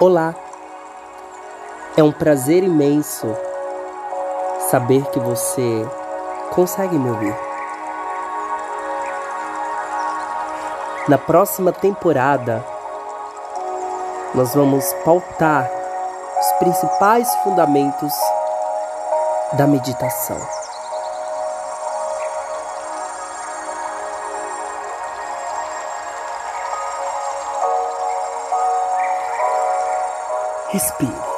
Olá! É um prazer imenso saber que você consegue me ouvir. Na próxima temporada, nós vamos pautar os principais fundamentos da meditação. Respire.